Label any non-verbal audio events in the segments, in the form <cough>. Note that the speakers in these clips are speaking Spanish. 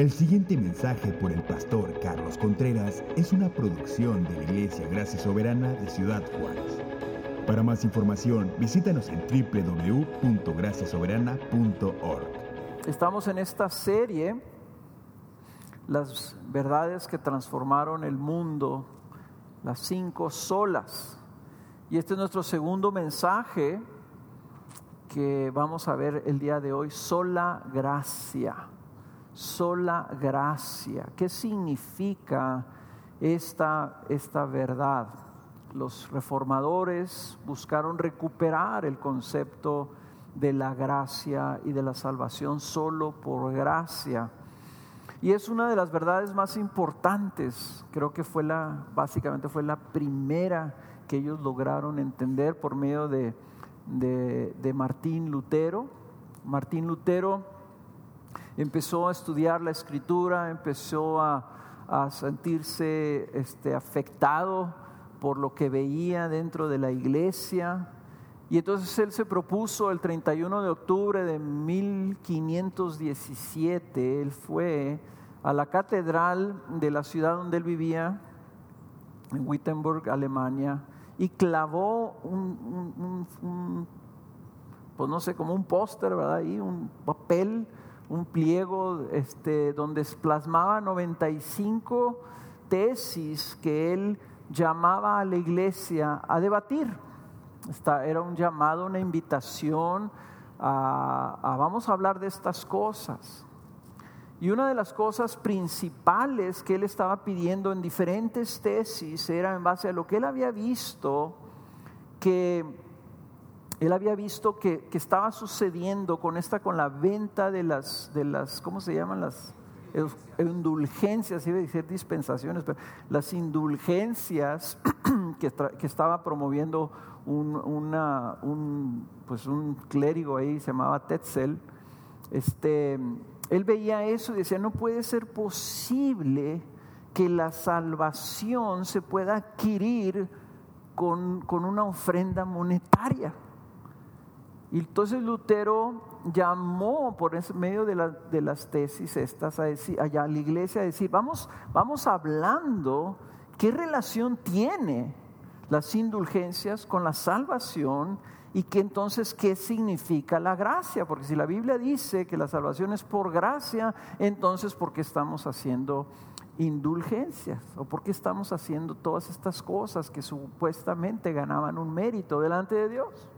El siguiente mensaje por el pastor Carlos Contreras es una producción de la Iglesia Gracia Soberana de Ciudad Juárez. Para más información, visítanos en www.graciasoberana.org. Estamos en esta serie, las verdades que transformaron el mundo, las cinco solas. Y este es nuestro segundo mensaje que vamos a ver el día de hoy, sola gracia sola gracia. ¿Qué significa esta, esta verdad? Los reformadores buscaron recuperar el concepto de la gracia y de la salvación solo por gracia. Y es una de las verdades más importantes, creo que fue la, básicamente fue la primera que ellos lograron entender por medio de, de, de Martín Lutero. Martín Lutero empezó a estudiar la escritura, empezó a, sentirse este, afectado por lo que veía dentro de la iglesia. Y entonces él se propuso el 31 de octubre de 1517, él fue a la catedral de la ciudad donde él vivía, en Wittenberg, Alemania, y clavó un, pues no sé, como un póster, ¿verdad? Un papel un pliego este, donde plasmaba 95 tesis que él llamaba a la iglesia a debatir. Esta era un llamado, una invitación a, a vamos a hablar de estas cosas. Y una de las cosas principales que él estaba pidiendo en diferentes tesis era en base a lo que él había visto que él había visto que, estaba sucediendo con esta, con la venta de las, de las ¿cómo se llaman? Las indulgencias, iba a decir dispensaciones, pero las indulgencias <clears throat> que, estaba promoviendo un, un, pues un clérigo ahí, se llamaba Tetzel, este, él veía eso y decía, no puede ser posible que la salvación se pueda adquirir con, con una ofrenda monetaria. Y entonces Lutero llamó por medio de, las tesis estas a decir, allá la iglesia a decir, vamos, vamos hablando qué relación tiene las indulgencias con la salvación y que entonces qué significa la gracia, porque si la Biblia dice que la salvación es por gracia, entonces ¿por qué estamos haciendo indulgencias? ¿O por qué estamos haciendo todas estas cosas que supuestamente ganaban un mérito delante de Dios?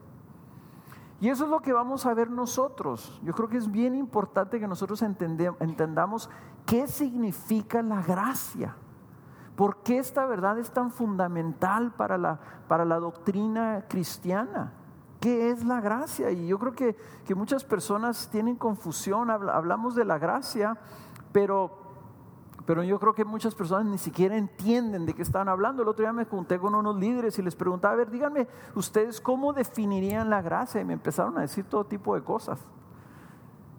Y eso es lo que vamos a ver nosotros. Yo creo que es bien importante que nosotros entendamos qué significa la gracia. ¿Por qué esta verdad es tan fundamental para la, para la doctrina cristiana? ¿Qué es la gracia? Y yo creo que, que muchas personas tienen confusión, hablamos de la gracia, pero pero yo creo que muchas personas ni siquiera entienden de qué están hablando. El otro día me junté con unos líderes y les preguntaba, a ver, díganme ustedes cómo definirían la gracia. Y me empezaron a decir todo tipo de cosas.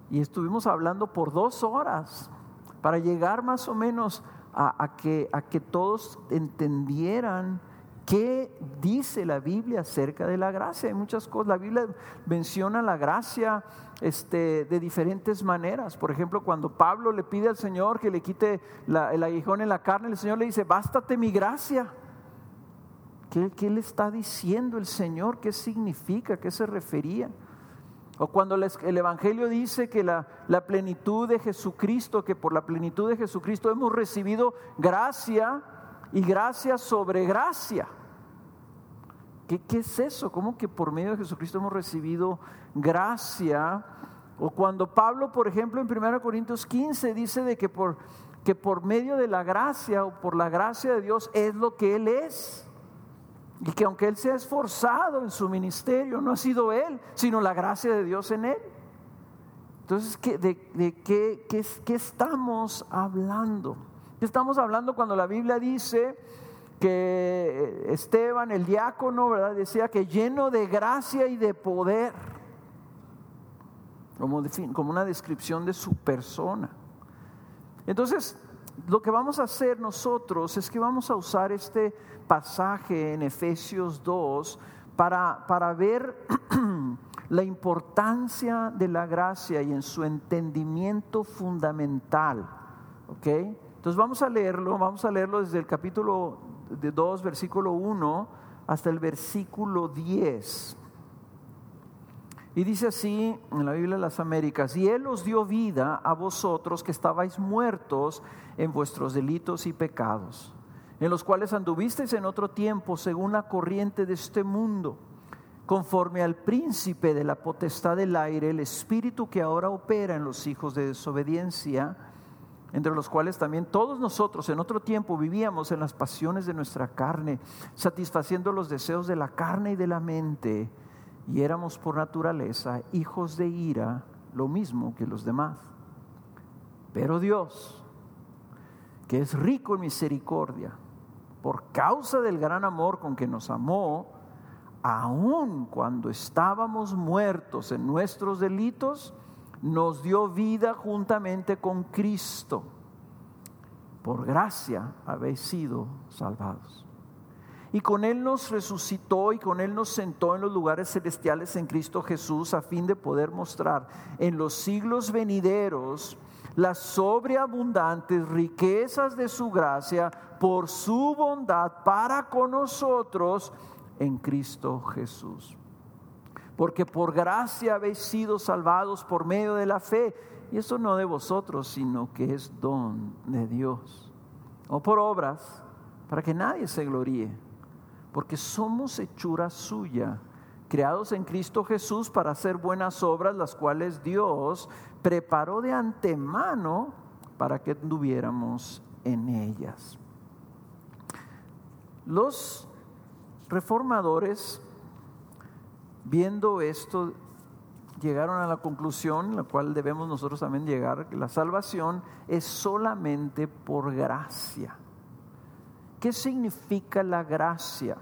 Y estuvimos hablando por dos horas para llegar más o menos a, que, a que todos entendieran qué dice la Biblia acerca de la gracia. Hay muchas cosas. La Biblia menciona la gracia este, de diferentes maneras. Por ejemplo, cuando Pablo le pide al Señor que le quite el aguijón en la carne, el Señor le dice, bástate mi gracia. ¿Qué, le está diciendo el Señor? ¿Qué significa? ¿Qué se refería? O cuando el Evangelio dice que la, la, plenitud de Jesucristo, que por la plenitud de Jesucristo hemos recibido gracia y gracia sobre gracia. ¿Qué, ¿Qué, es eso? ¿Cómo que por medio de Jesucristo hemos recibido gracia? O cuando Pablo, por ejemplo, en 1 Corintios 15 dice de que por, que por medio de la gracia o por la gracia de Dios es lo que Él es. Y que aunque Él se ha esforzado en su ministerio, no ha sido Él, sino la gracia de Dios en Él. Entonces, ¿de, de qué, qué, qué estamos hablando? ¿Qué estamos hablando cuando la Biblia dice que Esteban, el diácono, ¿verdad? decía que lleno de gracia y de poder, como, una descripción de su persona. Entonces, lo que vamos a hacer nosotros es que vamos a usar este pasaje en Efesios 2 para, para ver <clears throat> la importancia de la gracia y en su entendimiento fundamental ¿Ok? Entonces vamos a leerlo, vamos a leerlo desde el capítulo de 2, versículo 1 hasta el versículo 10. Y dice así en la Biblia de las Américas, y Él os dio vida a vosotros que estabais muertos en vuestros delitos y pecados, en los cuales anduvisteis en otro tiempo según la corriente de este mundo, conforme al príncipe de la potestad del aire, el espíritu que ahora opera en los hijos de desobediencia, entre los cuales también todos nosotros en otro tiempo vivíamos en las pasiones de nuestra carne, satisfaciendo los deseos de la carne y de la mente, y éramos por naturaleza hijos de ira, lo mismo que los demás. Pero Dios, que es rico en misericordia, por causa del gran amor con que nos amó, aun cuando estábamos muertos en nuestros delitos, nos dio vida juntamente con Cristo. Por gracia habéis sido salvados. Y con Él nos resucitó y con Él nos sentó en los lugares celestiales en Cristo Jesús a fin de poder mostrar en los siglos venideros las sobreabundantes riquezas de su gracia por su bondad para con nosotros en Cristo Jesús porque por gracia habéis sido salvados por medio de la fe. Y eso no de vosotros, sino que es don de Dios. O por obras, para que nadie se gloríe. Porque somos hechura suya, creados en Cristo Jesús para hacer buenas obras, las cuales Dios preparó de antemano para que anduviéramos en ellas. Los reformadores viendo esto, llegaron a la conclusión, la cual debemos nosotros también llegar, que la salvación es solamente por gracia. ¿Qué significa la gracia?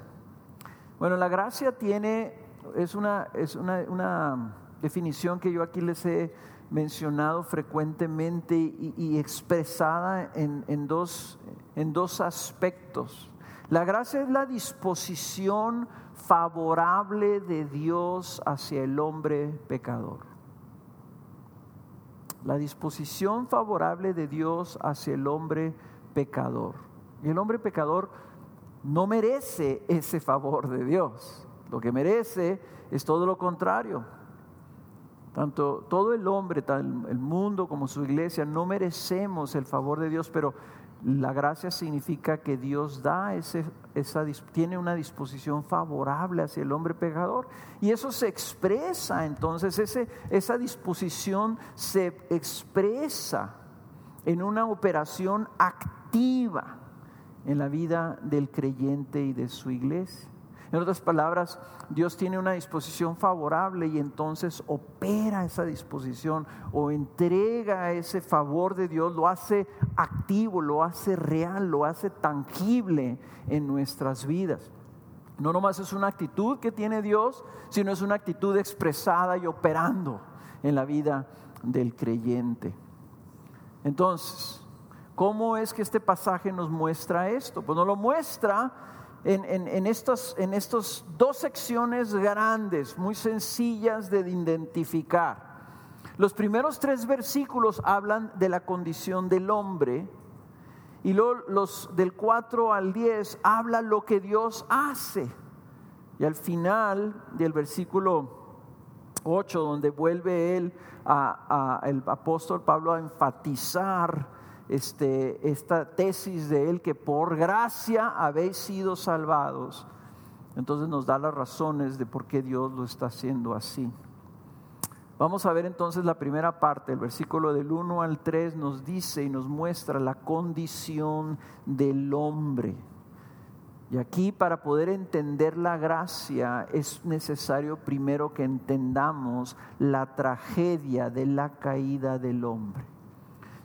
Bueno, la gracia tiene, es una, es una, definición que yo aquí les he mencionado frecuentemente y, expresada en, dos, en dos aspectos. La gracia es la disposición favorable de Dios hacia el hombre pecador. La disposición favorable de Dios hacia el hombre pecador. Y el hombre pecador no merece ese favor de Dios. Lo que merece es todo lo contrario. Tanto todo el hombre, el mundo como su iglesia, no merecemos el favor de Dios, pero la gracia significa que Dios da ese, esa, tiene una disposición favorable hacia el hombre pecador. Y eso se expresa, entonces, ese, esa disposición se expresa en una operación activa en la vida del creyente y de su iglesia. En otras palabras, Dios tiene una disposición favorable y entonces opera esa disposición o entrega ese favor de Dios, lo hace activo, lo hace real, lo hace tangible en nuestras vidas. No nomás es una actitud que tiene Dios, sino es una actitud expresada y operando en la vida del creyente. Entonces, ¿cómo es que este pasaje nos muestra esto? Pues nos lo muestra en, en, estos, en estas dos secciones grandes, muy sencillas de identificar. Los primeros tres versículos hablan de la condición del hombre y luego los del 4 al 10 habla lo que Dios hace. Y al final del versículo 8, donde vuelve él, a, el apóstol Pablo a enfatizar este, esta tesis de él que por gracia habéis sido salvados. Entonces nos da las razones de por qué Dios lo está haciendo así. Vamos a ver entonces la primera parte, el versículo del 1 al 3 nos dice y nos muestra la condición del hombre. Y aquí para poder entender la gracia es necesario primero que entendamos la tragedia de la caída del hombre.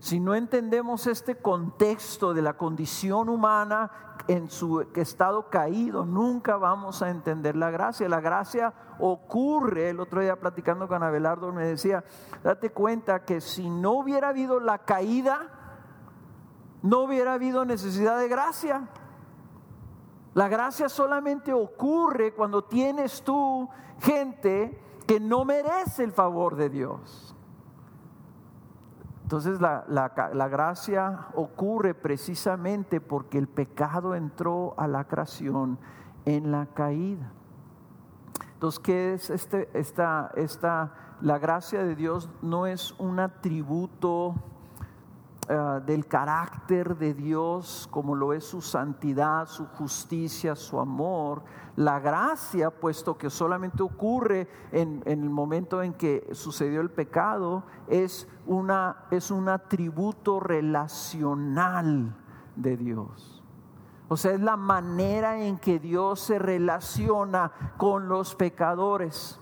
Si no entendemos este contexto de la condición humana en su estado caído, nunca vamos a entender la gracia. La gracia ocurre, el otro día platicando con Abelardo me decía, date cuenta que si no hubiera habido la caída, no hubiera habido necesidad de gracia. La gracia solamente ocurre cuando tienes tú gente que no merece el favor de Dios. Entonces la, la, gracia ocurre precisamente porque el pecado entró a la creación en la caída. Entonces, ¿qué es este, esta, esta, la gracia de Dios no es un atributo eh, del carácter de Dios, como lo es su santidad, su justicia, su amor. La gracia, puesto que solamente ocurre en, el momento en que sucedió el pecado, es, una, es un atributo relacional de Dios. O sea, es la manera en que Dios se relaciona con los pecadores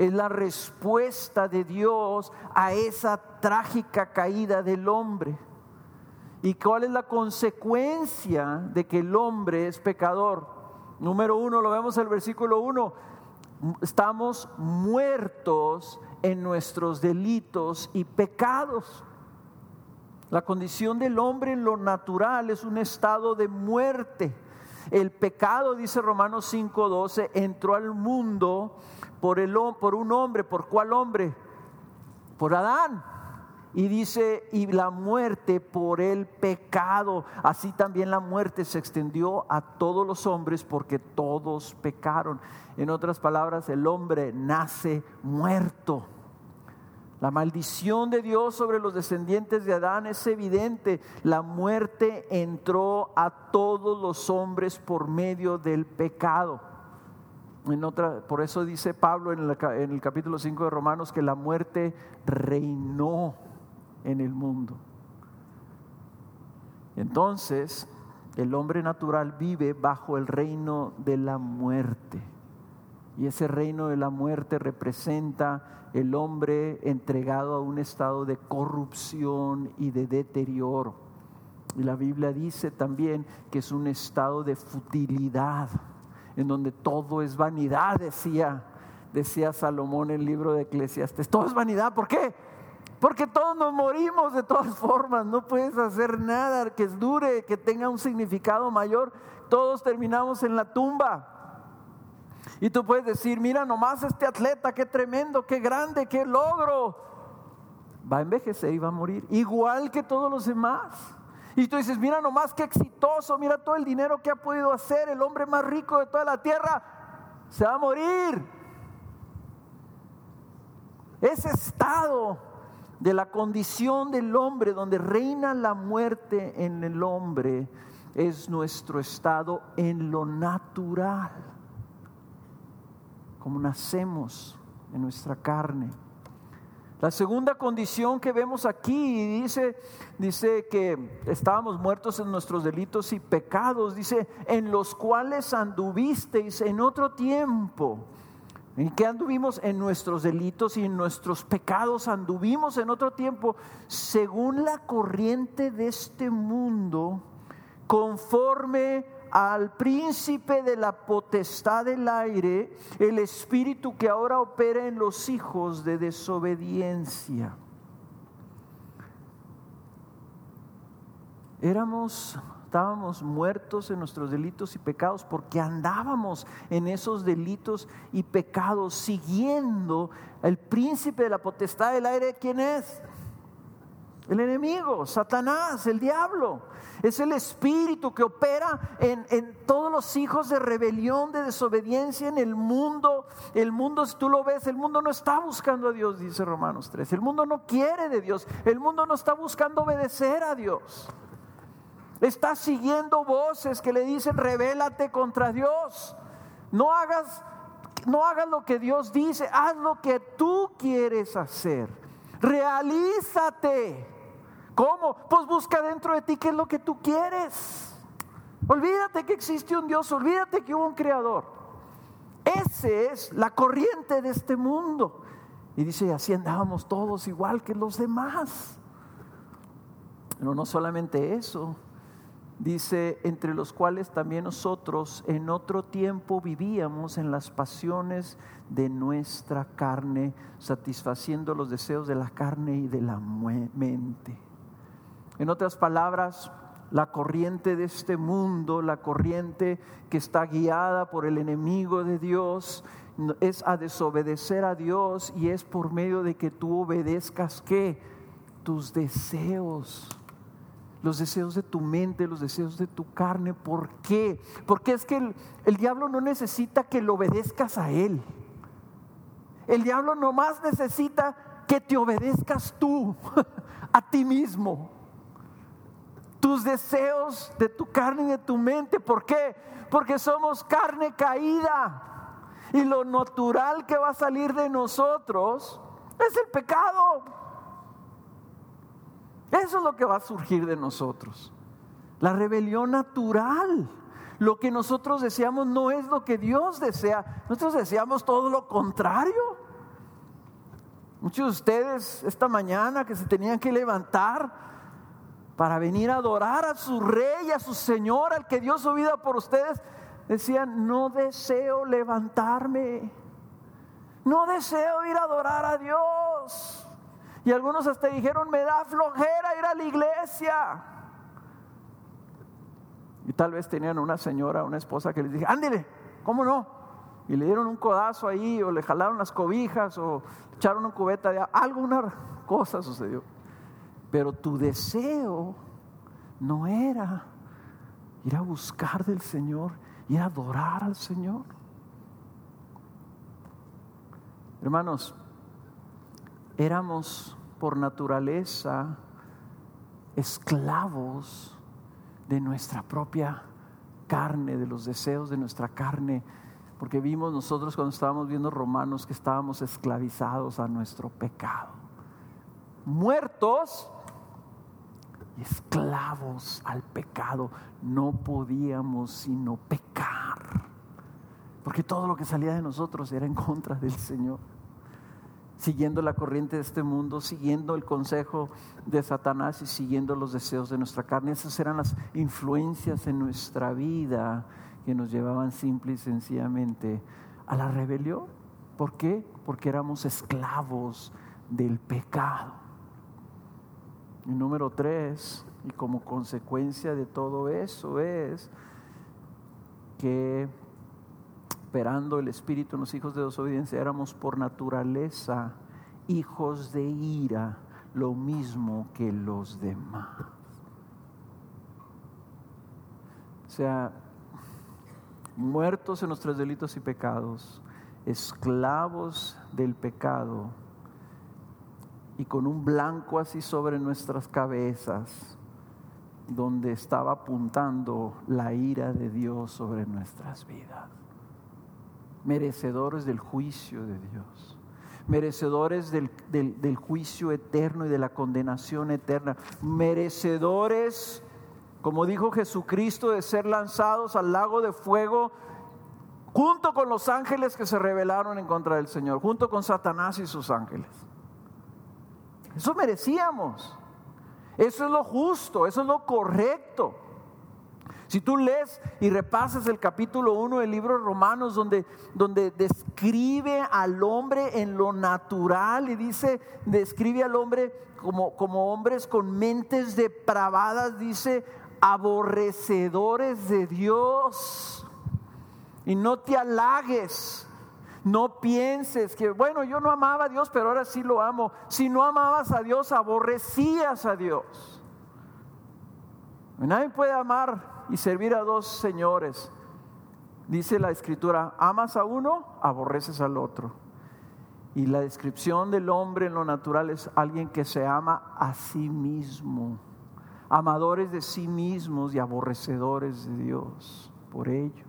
es la respuesta de Dios a esa trágica caída del hombre. ¿Y cuál es la consecuencia de que el hombre es pecador? Número uno, lo vemos en el versículo uno, estamos muertos en nuestros delitos y pecados. La condición del hombre en lo natural es un estado de muerte. El pecado, dice Romanos 5:12, entró al mundo por, el, por un hombre, ¿por cuál hombre? Por Adán. Y dice, y la muerte por el pecado. Así también la muerte se extendió a todos los hombres porque todos pecaron. En otras palabras, el hombre nace muerto. La maldición de Dios sobre los descendientes de Adán es evidente. La muerte entró a todos los hombres por medio del pecado. En otra, por eso dice Pablo en en el capítulo 5 de Romanos que la muerte reinó en el mundo. Entonces, el hombre natural vive bajo el reino de la muerte. Y ese reino de la muerte representa el hombre entregado a un estado de corrupción y de deterioro. Y la Biblia dice también que es un estado de futilidad en donde todo es vanidad, decía, decía Salomón en el libro de Eclesiastes. Todo es vanidad, ¿por qué? Porque todos nos morimos de todas formas, no puedes hacer nada que dure, que tenga un significado mayor. Todos terminamos en la tumba. Y tú puedes decir, mira nomás este atleta, qué tremendo, qué grande, qué logro. Va a envejecer y va a morir, igual que todos los demás. Y tú dices, mira nomás qué exitoso, mira todo el dinero que ha podido hacer, el hombre más rico de toda la tierra, se va a morir. Ese estado de la condición del hombre, donde reina la muerte en el hombre, es nuestro estado en lo natural, como nacemos en nuestra carne. La segunda condición que vemos aquí dice, dice que estábamos muertos en nuestros delitos y pecados, dice, en los cuales anduvisteis en otro tiempo. ¿En qué anduvimos? En nuestros delitos y en nuestros pecados anduvimos en otro tiempo, según la corriente de este mundo, conforme al príncipe de la potestad del aire, el espíritu que ahora opera en los hijos de desobediencia. Éramos, estábamos muertos en nuestros delitos y pecados porque andábamos en esos delitos y pecados siguiendo el príncipe de la potestad del aire, ¿quién es? El enemigo, Satanás, el diablo. Es el espíritu que opera en, todos los hijos de rebelión, de desobediencia en el mundo. El mundo, si tú lo ves, el mundo no está buscando a Dios, dice Romanos 3. El mundo no quiere de Dios. El mundo no está buscando obedecer a Dios. Está siguiendo voces que le dicen, revélate contra Dios. No hagas, no hagas lo que Dios dice, haz lo que tú quieres hacer. Realízate. ¿Cómo? Pues busca dentro de ti qué es lo que tú quieres. Olvídate que existe un Dios, olvídate que hubo un creador. Esa es la corriente de este mundo. Y dice, así andábamos todos igual que los demás. Pero no solamente eso, dice, entre los cuales también nosotros en otro tiempo vivíamos en las pasiones de nuestra carne, satisfaciendo los deseos de la carne y de la mente. En otras palabras, la corriente de este mundo, la corriente que está guiada por el enemigo de Dios, es a desobedecer a Dios y es por medio de que tú obedezcas qué? tus deseos, los deseos de tu mente, los deseos de tu carne. ¿Por qué? Porque es que el, el diablo no necesita que lo obedezcas a él. El diablo nomás necesita que te obedezcas tú, <laughs> a ti mismo. Tus deseos de tu carne y de tu mente. ¿Por qué? Porque somos carne caída. Y lo natural que va a salir de nosotros es el pecado. Eso es lo que va a surgir de nosotros. La rebelión natural. Lo que nosotros deseamos no es lo que Dios desea. Nosotros deseamos todo lo contrario. Muchos de ustedes esta mañana que se tenían que levantar para venir a adorar a su rey, a su Señor, al que dio su vida por ustedes, decían, no deseo levantarme, no deseo ir a adorar a Dios. Y algunos hasta dijeron, me da flojera ir a la iglesia. Y tal vez tenían una señora, una esposa que les dije, ándele, ¿cómo no? Y le dieron un codazo ahí, o le jalaron las cobijas, o echaron una cubeta de alguna cosa sucedió. Pero tu deseo no era ir a buscar del Señor, ir a adorar al Señor. Hermanos, éramos por naturaleza esclavos de nuestra propia carne, de los deseos de nuestra carne, porque vimos nosotros cuando estábamos viendo Romanos que estábamos esclavizados a nuestro pecado. Muertos esclavos al pecado, no podíamos sino pecar, porque todo lo que salía de nosotros era en contra del Señor. Siguiendo la corriente de este mundo, siguiendo el consejo de Satanás y siguiendo los deseos de nuestra carne. Esas eran las influencias en nuestra vida que nos llevaban simple y sencillamente a la rebelión. ¿Por qué? Porque éramos esclavos del pecado. Y número tres, y como consecuencia de todo eso es que esperando el Espíritu en los hijos de desobediencia éramos por naturaleza hijos de ira, lo mismo que los demás. O sea, muertos en nuestros delitos y pecados, esclavos del pecado, y con un blanco así sobre nuestras cabezas, donde estaba apuntando la ira de Dios sobre nuestras vidas. Merecedores del juicio de Dios, merecedores del, del juicio eterno y de la condenación eterna, merecedores, como dijo Jesucristo, de ser lanzados al lago de fuego junto con los ángeles que se rebelaron en contra del Señor, junto con Satanás y sus ángeles. Eso merecíamos. Eso es lo justo, eso es lo correcto. Si tú lees y repasas el capítulo 1 del libro de Romanos, donde, donde describe al hombre en lo natural y dice, describe al hombre como, como hombres con mentes depravadas, dice, aborrecedores de Dios. Y no te halagues no pienses que, bueno, yo no amaba a Dios, pero ahora sí lo amo. Si no amabas a Dios, aborrecías a Dios. Nadie puede amar y servir a dos señores. Dice la escritura, amas a uno, aborreces al otro. Y la descripción del hombre en lo natural es alguien que se ama a sí mismo, amadores de sí mismos y aborrecedores de Dios por ello.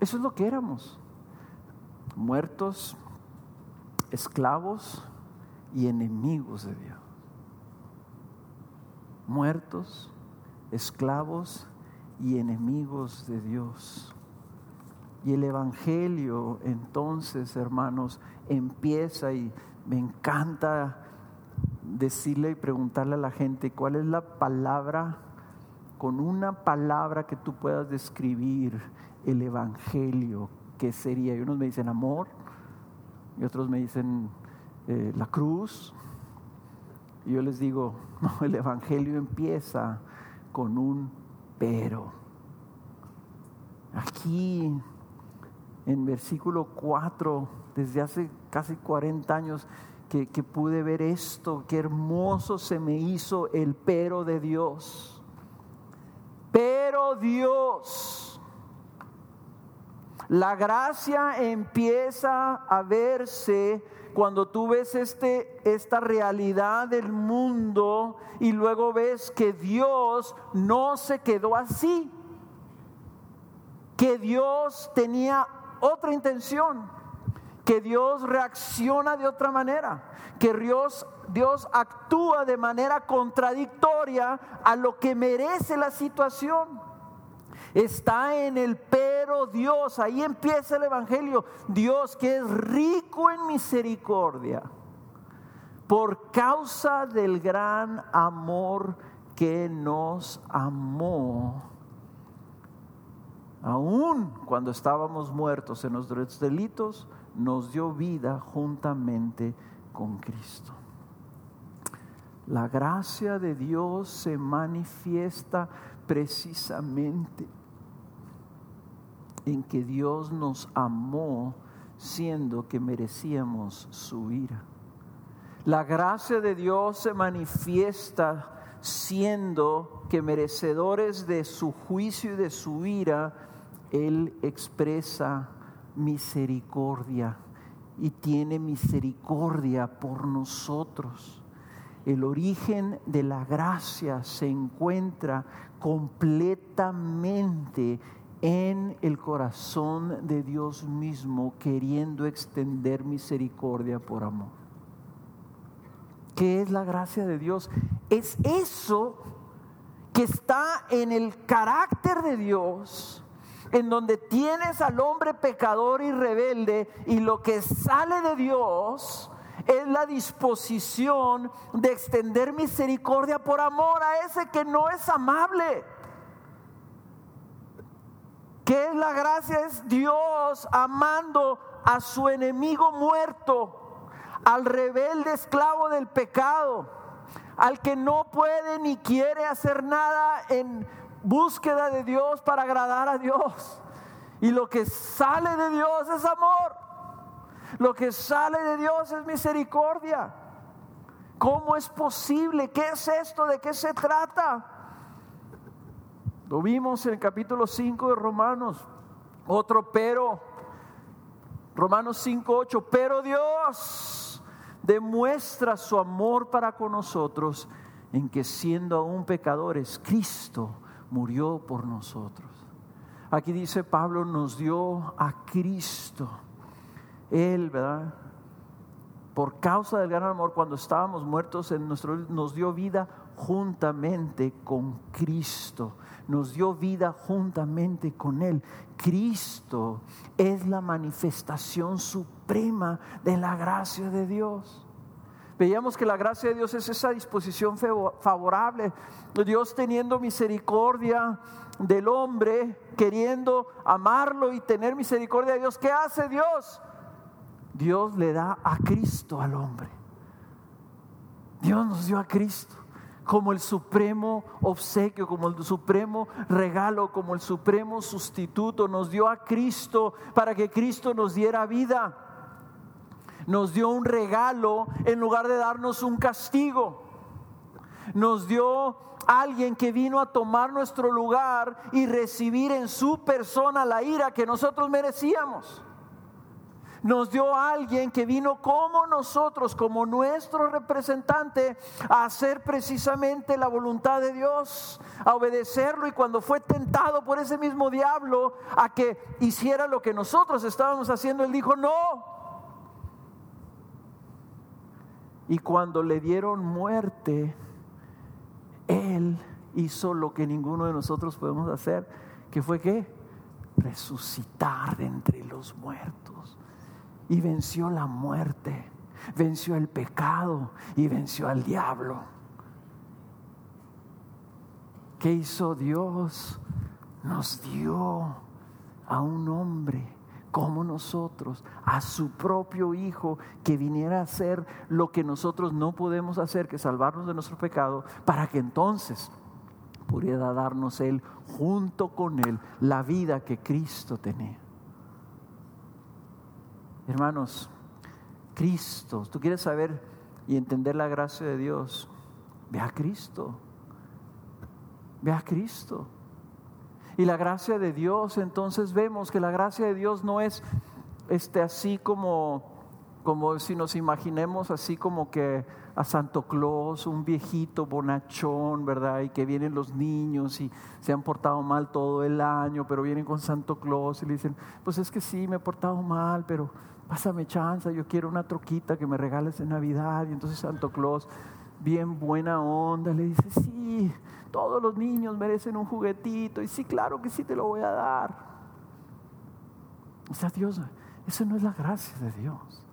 Eso es lo que éramos muertos, esclavos y enemigos de Dios. Muertos, esclavos y enemigos de Dios. Y el Evangelio entonces, hermanos, empieza y me encanta decirle y preguntarle a la gente cuál es la palabra, con una palabra que tú puedas describir el Evangelio qué sería. Y unos me dicen amor, y otros me dicen eh, la cruz. Y yo les digo, <laughs> no, el Evangelio empieza con un pero. Aquí, en versículo 4, desde hace casi 40 años, que, que pude ver esto, qué hermoso se me hizo el pero de Dios. Pero Dios, la gracia empieza a verse cuando tú ves este, esta realidad del mundo y luego ves que Dios no se quedó así, que Dios tenía otra intención, que Dios reacciona de otra manera, que Dios, Dios actúa de manera contradictoria a lo que merece la situación está en el pero Dios. Ahí empieza el Evangelio. Dios que es rico en misericordia por causa del gran amor que nos amó. Aún cuando estábamos muertos en nuestros delitos, nos dio vida juntamente con Cristo. La gracia de Dios se manifiesta precisamente en que Dios nos amó siendo que merecíamos su ira. La gracia de Dios se manifiesta siendo que merecedores de su juicio y de su ira, Él expresa misericordia y tiene misericordia por nosotros. El origen de la gracia se encuentra completamente en el corazón de Dios mismo, queriendo extender misericordia por amor. ¿Qué es la gracia de Dios? Es eso que está en el carácter de Dios, en donde tienes al hombre pecador y rebelde y lo que sale de Dios es la disposición de extender misericordia por amor a ese que no es amable ¿Qué es la gracia? Es Dios amando a su enemigo muerto, al rebelde esclavo del pecado, al que no puede ni quiere hacer nada en búsqueda de Dios para agradar a Dios. Y lo que sale de Dios es amor. Lo que sale de Dios es misericordia. ¿Cómo es posible? ¿Qué es esto? ¿De qué se trata? Lo vimos en el capítulo 5 de Romanos. Otro pero. Romanos 5, 8. Pero Dios demuestra su amor para con nosotros en que siendo aún pecadores, Cristo murió por nosotros. Aquí dice Pablo, nos dio a Cristo. Él, ¿verdad? Por causa del gran amor, cuando estábamos muertos, en nuestro, nos dio vida juntamente con Cristo nos dio vida juntamente con Él. Cristo es la manifestación suprema de la gracia de Dios. Veíamos que la gracia de Dios es esa disposición favorable, Dios teniendo misericordia del hombre, queriendo amarlo y tener misericordia de Dios. ¿Qué hace Dios? Dios le da a Cristo al hombre. Dios nos dio a Cristo como el supremo obsequio, como el supremo regalo, como el supremo sustituto. Nos dio a Cristo para que Cristo nos diera vida. Nos dio un regalo en lugar de darnos un castigo. Nos dio alguien que vino a tomar nuestro lugar y recibir en su persona la ira que nosotros merecíamos nos dio a alguien que vino como nosotros, como nuestro representante, a hacer precisamente la voluntad de Dios, a obedecerlo y cuando fue tentado por ese mismo diablo a que hiciera lo que nosotros estábamos haciendo, él dijo, no. Y cuando le dieron muerte, él hizo lo que ninguno de nosotros podemos hacer, que fue que resucitar de entre los muertos y venció la muerte, venció el pecado y venció al diablo. ¿Qué hizo Dios? Nos dio a un hombre como nosotros, a su propio Hijo, que viniera a hacer lo que nosotros no podemos hacer, que salvarnos de nuestro pecado, para que entonces pudiera darnos Él, junto con Él, la vida que Cristo tenía. Hermanos, Cristo. Tú quieres saber y entender la gracia de Dios. Ve a Cristo. Ve a Cristo. Y la gracia de Dios, entonces vemos que la gracia de Dios no es este, así como, como si nos imaginemos así como que a Santo Claus, un viejito bonachón, ¿verdad? Y que vienen los niños y se han portado mal todo el año, pero vienen con Santo Claus y le dicen, pues es que sí, me he portado mal, pero pásame chance, yo quiero una troquita que me regales en Navidad. Y entonces Santo Claus, bien buena onda, le dice, sí, todos los niños merecen un juguetito y sí, claro que sí te lo voy a dar. O sea, Dios, esa no es la gracia de Dios.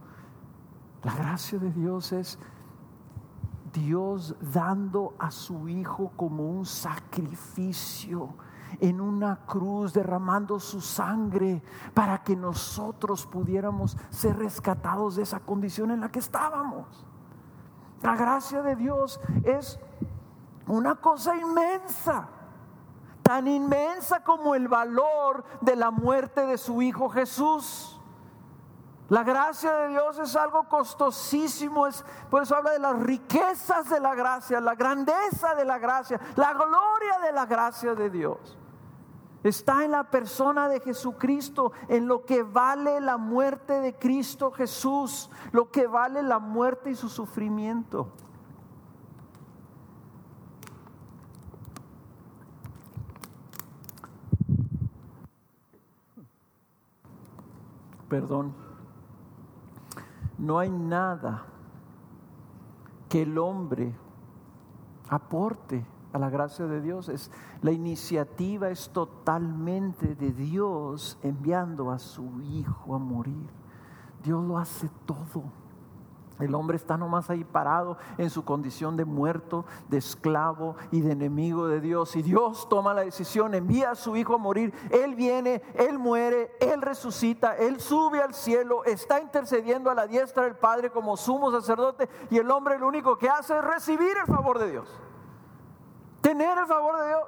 La gracia de Dios es Dios dando a su Hijo como un sacrificio en una cruz, derramando su sangre para que nosotros pudiéramos ser rescatados de esa condición en la que estábamos. La gracia de Dios es una cosa inmensa, tan inmensa como el valor de la muerte de su Hijo Jesús. La gracia de Dios es algo costosísimo, es, por eso habla de las riquezas de la gracia, la grandeza de la gracia, la gloria de la gracia de Dios. Está en la persona de Jesucristo, en lo que vale la muerte de Cristo Jesús, lo que vale la muerte y su sufrimiento. Perdón. No hay nada que el hombre aporte a la gracia de Dios. Es, la iniciativa es totalmente de Dios enviando a su Hijo a morir. Dios lo hace todo. El hombre está nomás ahí parado en su condición de muerto, de esclavo y de enemigo de Dios. Y Dios toma la decisión, envía a su hijo a morir. Él viene, Él muere, Él resucita, Él sube al cielo, está intercediendo a la diestra del Padre como sumo sacerdote. Y el hombre lo único que hace es recibir el favor de Dios. Tener el favor de Dios.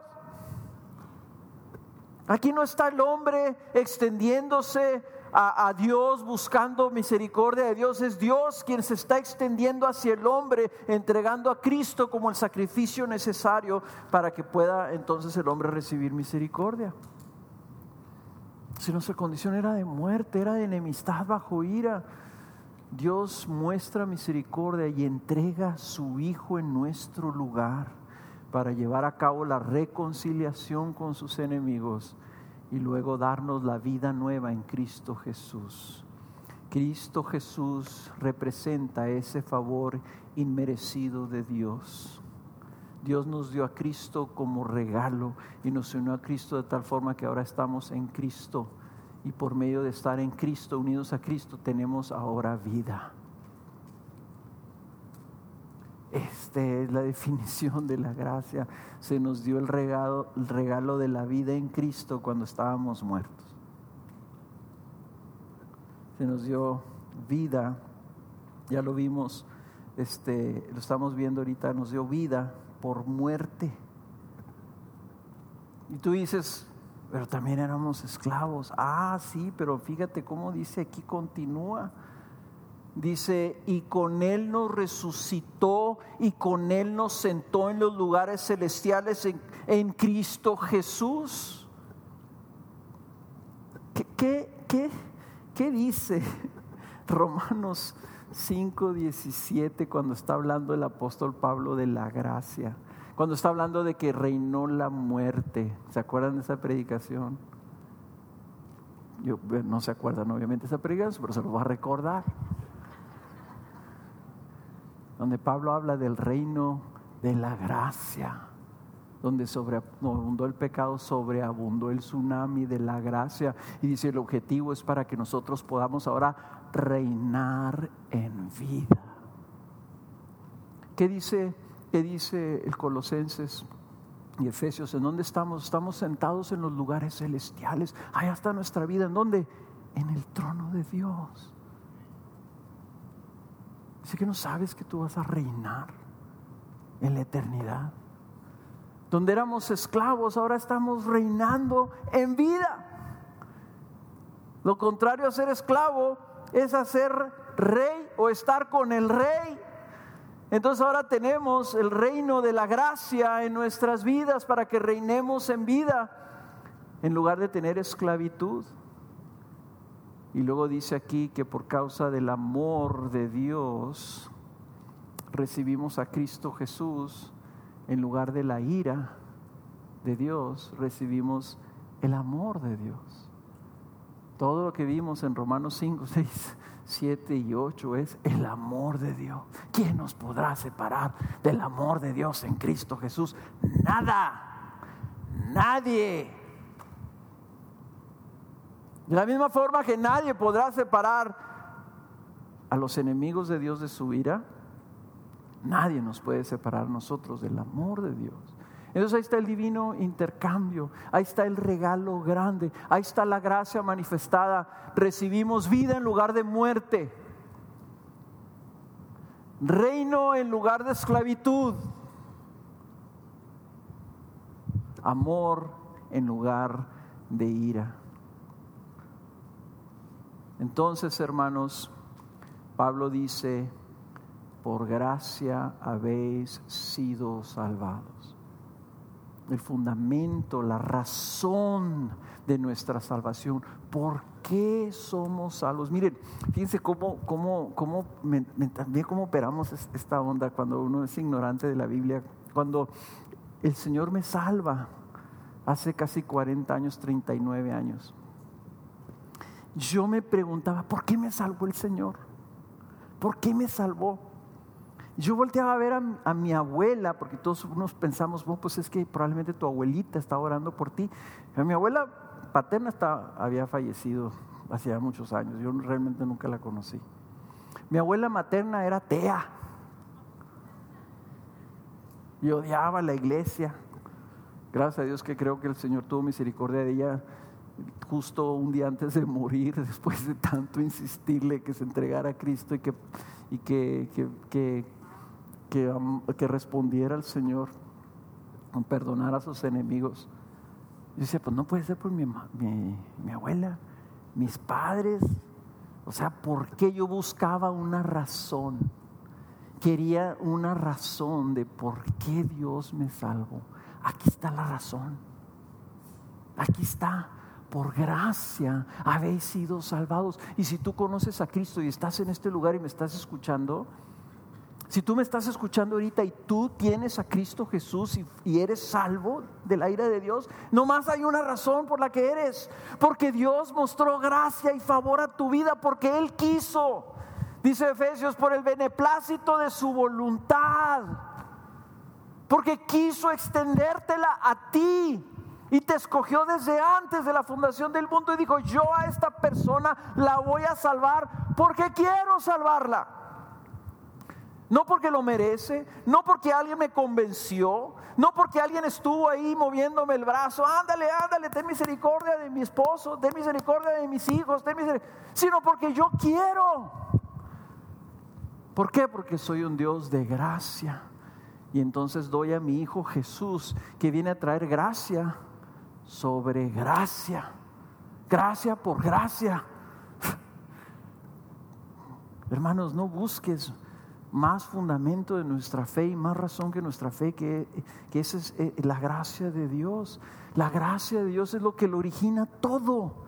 Aquí no está el hombre extendiéndose a, Dios, buscando misericordia de Dios. Es Dios quien se está extendiendo hacia el hombre, entregando a Cristo como el sacrificio necesario para que pueda entonces el hombre recibir misericordia. Si nuestra condición era de muerte, era de enemistad bajo ira, Dios muestra misericordia y entrega su Hijo en nuestro lugar para llevar a cabo la reconciliación con sus enemigos y luego darnos la vida nueva en Cristo Jesús. Cristo Jesús representa ese favor inmerecido de Dios. Dios nos dio a Cristo como regalo y nos unió a Cristo de tal forma que ahora estamos en Cristo y por medio de estar en Cristo, unidos a Cristo, tenemos ahora vida. Esta es la <laughs> definición de la gracia. Se nos dio el regalo, el regalo de la vida en Cristo cuando estábamos muertos. Se nos dio vida, ya lo vimos, este, lo estamos viendo ahorita, nos dio vida por muerte. Y tú dices, pero también éramos esclavos. Ah, sí, pero fíjate cómo dice aquí, continúa Dice, y con Él nos resucitó y con Él nos sentó en los lugares celestiales en, Cristo Jesús. ¿Qué, qué, qué, dice <laughs> Romanos 5, 17 cuando está hablando el apóstol Pablo de la gracia? Cuando está hablando de que reinó la muerte. ¿Se acuerdan de esa predicación? Yo, no se acuerdan obviamente esa predicación, pero se lo va a recordar donde Pablo habla del reino de la gracia, donde sobreabundó el pecado, sobreabundó el tsunami de la gracia. Y dice, el objetivo es para que nosotros podamos ahora reinar en vida. ¿Qué dice, qué dice el Colosenses? y Efesios, ¿en dónde estamos? Estamos sentados en los lugares celestiales. Allá está nuestra vida. ¿En dónde? En el trono de Dios. Dice que no sabes que tú vas a reinar en la eternidad. Donde éramos esclavos, ahora estamos reinando en vida. Lo contrario a ser esclavo es hacer rey o estar con el rey. Entonces ahora tenemos el reino de la gracia en nuestras vidas para que reinemos en vida en lugar de tener esclavitud. Y luego dice aquí que por causa del amor de Dios recibimos a Cristo Jesús en lugar de la ira de Dios, recibimos el amor de Dios. Todo lo que vimos en Romanos 5, 6, 7 y 8 es el amor de Dios. ¿Quién nos podrá separar del amor de Dios en Cristo Jesús? Nada, nadie. De la misma forma que nadie podrá separar a los enemigos de Dios de su ira, nadie nos puede separar nosotros del amor de Dios. Entonces ahí está el divino intercambio, ahí está el regalo grande, ahí está la gracia manifestada. Recibimos vida en lugar de muerte, reino en lugar de esclavitud, amor en lugar de ira. Entonces, hermanos, Pablo dice, por gracia habéis sido salvados. El fundamento, la razón de nuestra salvación. ¿Por qué somos salvos? Miren, fíjense cómo, cómo, cómo, también cómo operamos esta onda cuando uno es ignorante de la Biblia. Cuando el Señor me salva, hace casi 40 años, 39 años yo me preguntaba, ¿por qué me salvó el Señor? ¿Por qué me salvó? Yo volteaba a ver a, mi abuela, porque todos nos pensamos, pues es que probablemente tu abuelita está orando por ti. mi abuela paterna había fallecido hacía muchos años, yo realmente nunca la conocí. Mi abuela materna era tea y odiaba la iglesia. Gracias a Dios que creo que el Señor tuvo misericordia de ella justo un día antes de morir, <laughs> después de tanto insistirle que se entregara a Cristo y que, y que, que, que, respondiera al Señor, perdonar a sus enemigos. Yo decía, pues no puede ser por mi, mi, abuela, mis padres. O sea, ¿por qué yo buscaba una razón? Quería una razón de por qué Dios me salvó. Aquí está la razón. Aquí está por gracia habéis sido salvados. Y si tú conoces a Cristo y estás en este lugar y me estás escuchando, si tú me estás escuchando ahorita y tú tienes a Cristo Jesús y, eres salvo del aire de Dios, nomás hay una razón por la que eres. Porque Dios mostró gracia y favor a tu vida porque Él quiso. Dice Efesios, por el beneplácito de su voluntad. Porque quiso extendértela a ti y te escogió desde antes de la fundación del mundo y dijo, yo a esta persona la voy a salvar porque quiero salvarla. No porque lo merece, no porque alguien me convenció, no porque alguien estuvo ahí moviéndome el brazo, ándale, ándale, ten misericordia de mi esposo, ten misericordia de mis hijos, misericordia, sino porque yo quiero. ¿Por qué? Porque soy un Dios de gracia. Y entonces doy a mi Hijo Jesús, que viene a traer gracia sobre gracia. Gracia por gracia. Hermanos, no busques más fundamento de nuestra fe y más razón que nuestra fe, que, que esa es eh, la gracia de Dios. La gracia de Dios es lo que lo origina todo.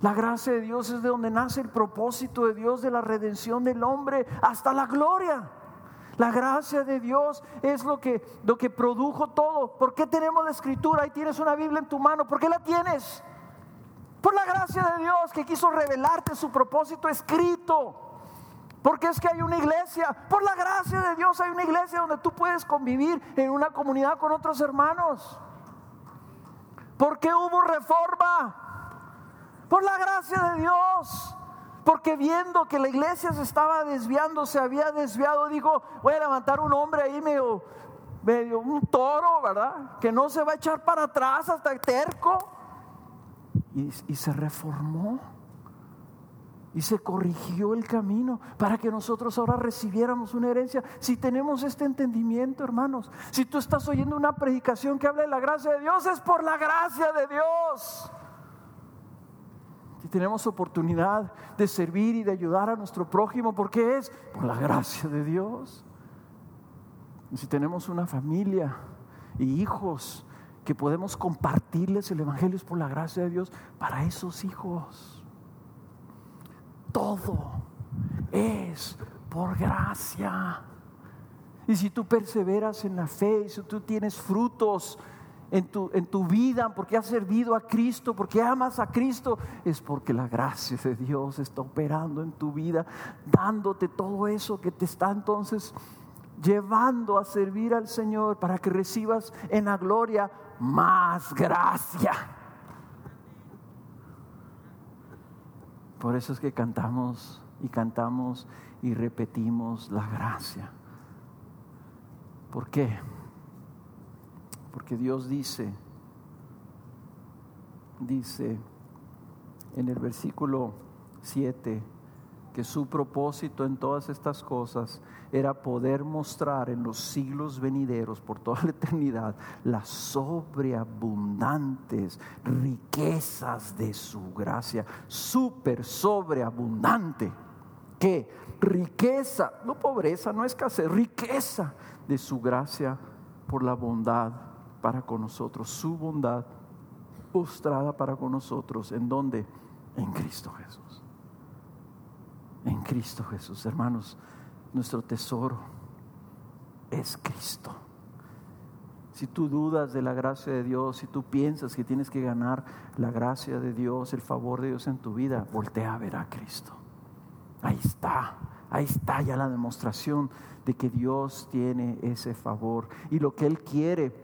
La gracia de Dios es de donde nace el propósito de Dios de la redención del hombre hasta la gloria. La gracia de Dios es lo que, lo que produjo todo. ¿Por qué tenemos la escritura? Ahí tienes una Biblia en tu mano. ¿Por qué la tienes? Por la gracia de Dios que quiso revelarte su propósito escrito. Porque es que hay una iglesia. Por la gracia de Dios hay una iglesia donde tú puedes convivir en una comunidad con otros hermanos. ¿Por qué hubo reforma? Por la gracia de Dios. Porque viendo que la iglesia se estaba desviando, se había desviado, dijo, voy a levantar un hombre ahí medio, medio un toro, ¿verdad? Que no se va a echar para atrás hasta el terco. Y, y se reformó. Y se corrigió el camino para que nosotros ahora recibiéramos una herencia. Si tenemos este entendimiento, hermanos, si tú estás oyendo una predicación que habla de la gracia de Dios, es por la gracia de Dios. Si tenemos oportunidad de servir y de ayudar a nuestro prójimo, ¿por qué es? Por la gracia de Dios. si tenemos una familia y hijos que podemos compartirles el Evangelio es por la gracia de Dios para esos hijos. Todo es por gracia. Y si tú perseveras en la fe, y si tú tienes frutos en tu, en tu vida, porque has servido a Cristo, porque amas a Cristo, es porque la gracia de Dios está operando en tu vida, dándote todo eso que te está entonces llevando a servir al Señor para que recibas en la gloria más gracia. Por eso es que cantamos y cantamos y repetimos la gracia. ¿Por qué? Porque Dios dice, dice en el versículo 7, que su propósito en todas estas cosas era poder mostrar en los siglos venideros, por toda la eternidad, las sobreabundantes riquezas de su gracia, súper sobreabundante. ¿Qué? Riqueza, no pobreza, no escasez, riqueza de su gracia por la bondad para con nosotros, su bondad postrada para con nosotros. ¿En dónde? En Cristo Jesús. En Cristo Jesús, hermanos, nuestro tesoro es Cristo. Si tú dudas de la gracia de Dios, si tú piensas que tienes que ganar la gracia de Dios, el favor de Dios en tu vida, voltea a ver a Cristo. Ahí está, ahí está ya la demostración de que Dios tiene ese favor y lo que Él quiere.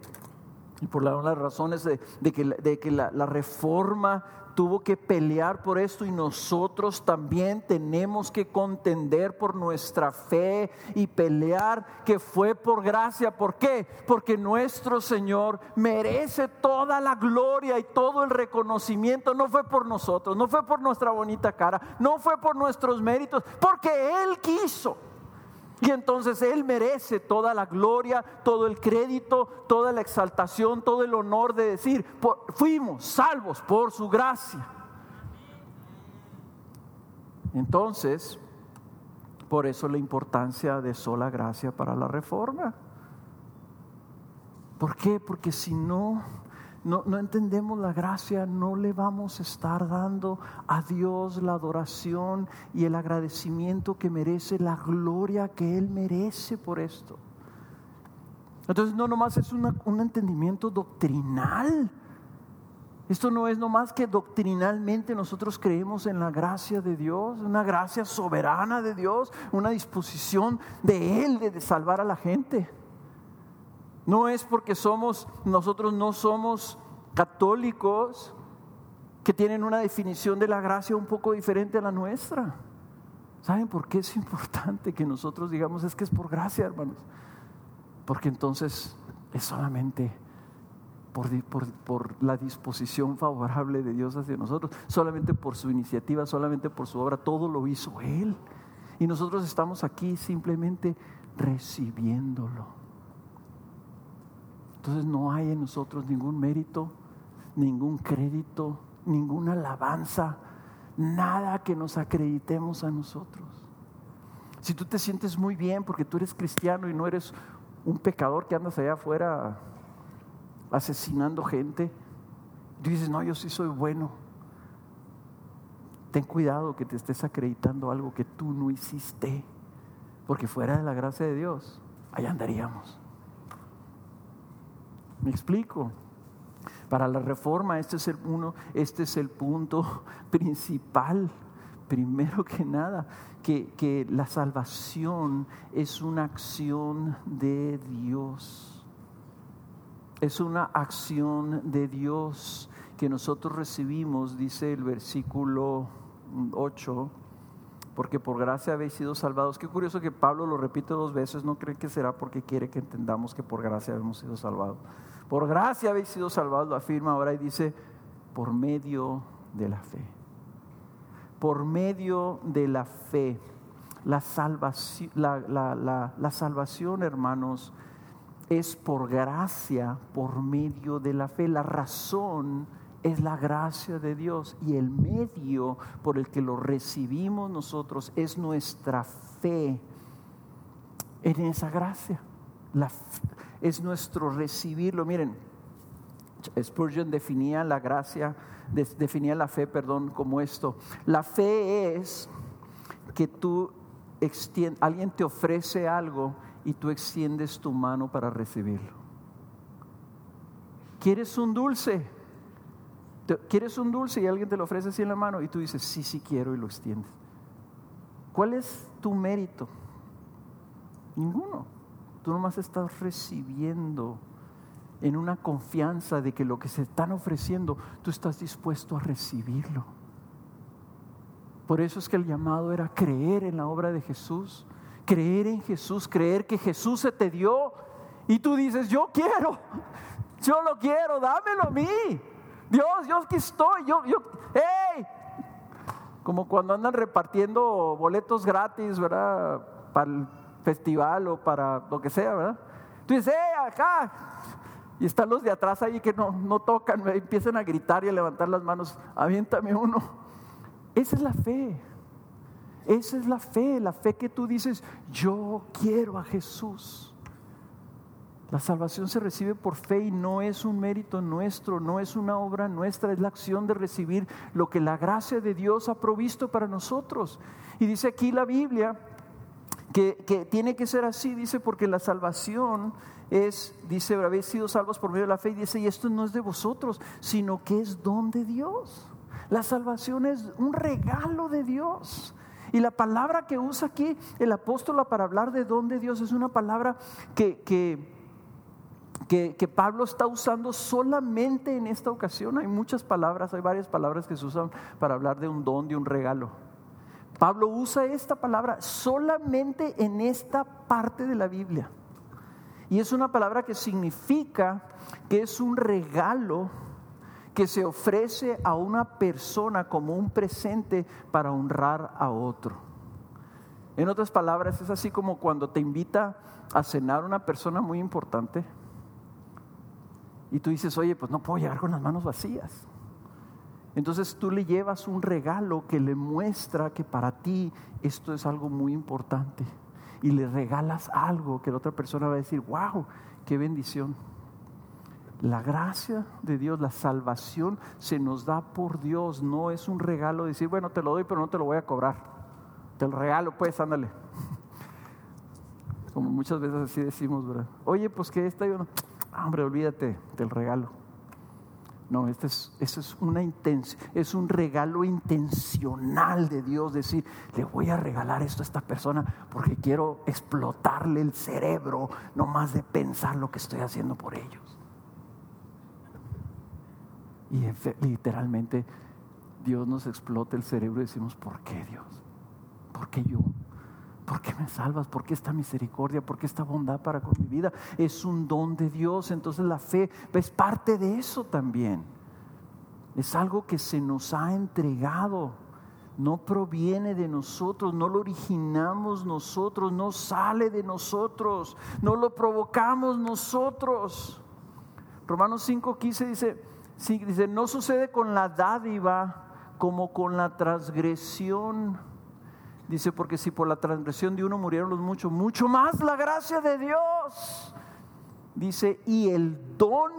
Y por las razones de, que, la, la reforma tuvo que pelear por esto y nosotros también tenemos que contender por nuestra fe y pelear que fue por gracia. ¿Por qué? Porque nuestro Señor merece toda la gloria y todo el reconocimiento. No fue por nosotros, no fue por nuestra bonita cara, no fue por nuestros méritos, porque Él quiso. Y entonces Él merece toda la gloria, todo el crédito, toda la exaltación, todo el honor de decir, fuimos salvos por su gracia. Entonces, por eso la importancia de sola gracia para la reforma. ¿Por qué? Porque si no, no, entendemos la gracia, no le vamos a estar dando a Dios la adoración y el agradecimiento que merece, la gloria que Él merece por esto. Entonces no nomás es un entendimiento doctrinal. Esto no es nomás que doctrinalmente nosotros creemos en la gracia de Dios, una gracia soberana de Dios, una disposición de Él de salvar a la gente. No es porque somos, nosotros no somos católicos que tienen una definición de la gracia un poco diferente a la nuestra. ¿Saben por qué es importante que nosotros digamos es que es por gracia, hermanos? Porque entonces es solamente por, por, por, la disposición favorable de Dios hacia nosotros, solamente por su iniciativa, solamente por su obra, todo lo hizo Él. Y nosotros estamos aquí simplemente recibiéndolo. Entonces no hay en nosotros ningún mérito, ningún crédito, ninguna alabanza, nada que nos acreditemos a nosotros. Si tú te sientes muy bien porque tú eres cristiano y no eres un pecador que andas allá afuera asesinando gente, tú dices, no, yo sí soy bueno. Ten cuidado que te estés acreditando algo que tú no hiciste, porque fuera de la gracia de Dios, allá andaríamos. ¿Me explico? Para la reforma este es el uno, este es el punto <laughs> principal. Primero que nada, que, que la salvación es una acción de Dios. Es una acción de Dios que nosotros recibimos, dice el versículo 8 porque por gracia habéis sido salvados. Qué curioso que Pablo lo repite dos veces, no cree que será porque quiere que entendamos que por gracia hemos sido salvados. Por gracia habéis sido salvados, lo afirma ahora y dice, por medio de la fe. Por medio de la fe. La salvación, la, salvación, hermanos, es por gracia, por medio de la fe. La razón es la gracia de Dios y el medio por el que lo recibimos nosotros es nuestra fe en esa gracia. La, es nuestro recibirlo. Miren, Spurgeon definía la gracia, definía la fe, perdón, como esto. La fe es que tú alguien te ofrece algo y tú extiendes tu mano para recibirlo. ¿Quieres un dulce? ¿Quieres un dulce y alguien te lo ofrece así en la mano y tú dices, sí, sí quiero y lo extiendes? ¿Cuál es tu mérito? Ninguno. Tú nomás estás recibiendo en una confianza de que lo que se están ofreciendo, tú estás dispuesto a recibirlo. Por eso es que el llamado era creer en la obra de Jesús, creer en Jesús, creer que Jesús se te dio y tú dices, yo quiero, yo lo quiero, dámelo a mí. Dios, yo aquí estoy, yo, yo, hey. Como cuando andan repartiendo boletos gratis, ¿verdad? Para el festival o para lo que sea, ¿verdad? Tú dices, hey, acá. Y están los de atrás ahí que no, no tocan, empiezan a gritar y a levantar las manos, aviéntame uno. Esa es la fe. Esa es la fe, la fe que tú dices, yo quiero a Jesús. La salvación se recibe por fe y no es un mérito nuestro, no es una obra nuestra, es la acción de recibir lo que la gracia de Dios ha provisto para nosotros. Y dice aquí la Biblia que, tiene que ser así, dice, porque la salvación es, dice, habéis sido salvos por medio de la fe, y dice, y esto no es de vosotros, sino que es don de Dios. La salvación es un regalo de Dios. Y la palabra que usa aquí el apóstol para hablar de don de Dios es una palabra que, que que, Pablo está usando solamente en esta ocasión. Hay muchas palabras, hay varias palabras que se usan para hablar de un don, de un regalo. Pablo usa esta palabra solamente en esta parte de la Biblia. Y es una palabra que significa que es un regalo que se ofrece a una persona como un presente para honrar a otro. En otras palabras, es así como cuando te invita a cenar una persona muy importante y tú dices, oye, pues no puedo llegar con las manos vacías. Entonces tú le llevas un regalo que le muestra que para ti esto es algo muy importante. Y le regalas algo que la otra persona va a decir, wow, qué bendición. La gracia de Dios, la salvación se nos da por Dios, no es un regalo decir, bueno, te lo doy, pero no te lo voy a cobrar. Te lo regalo, pues, ándale. Como muchas veces así decimos, ¿verdad? Oye, pues que esta yo no Ah, hombre, olvídate del regalo. No, este es, es, una es un regalo intencional de Dios, decir, le voy a regalar esto a esta persona porque quiero explotarle el cerebro, no más de pensar lo que estoy haciendo por ellos. Y literalmente Dios nos explota el cerebro y decimos, ¿por qué Dios? ¿Por qué yo? ¿Por qué me salvas? ¿Por qué esta misericordia? ¿Por qué esta bondad para con mi vida? Es un don de Dios. Entonces la fe es parte de eso también. Es algo que se nos ha entregado. No proviene de nosotros, no lo originamos nosotros, no sale de nosotros, no lo provocamos nosotros. Romanos 5:15 dice, dice, no sucede con la dádiva como con la transgresión Dice, porque si por la transgresión de uno murieron los muchos, mucho más la gracia de Dios. Dice, y el don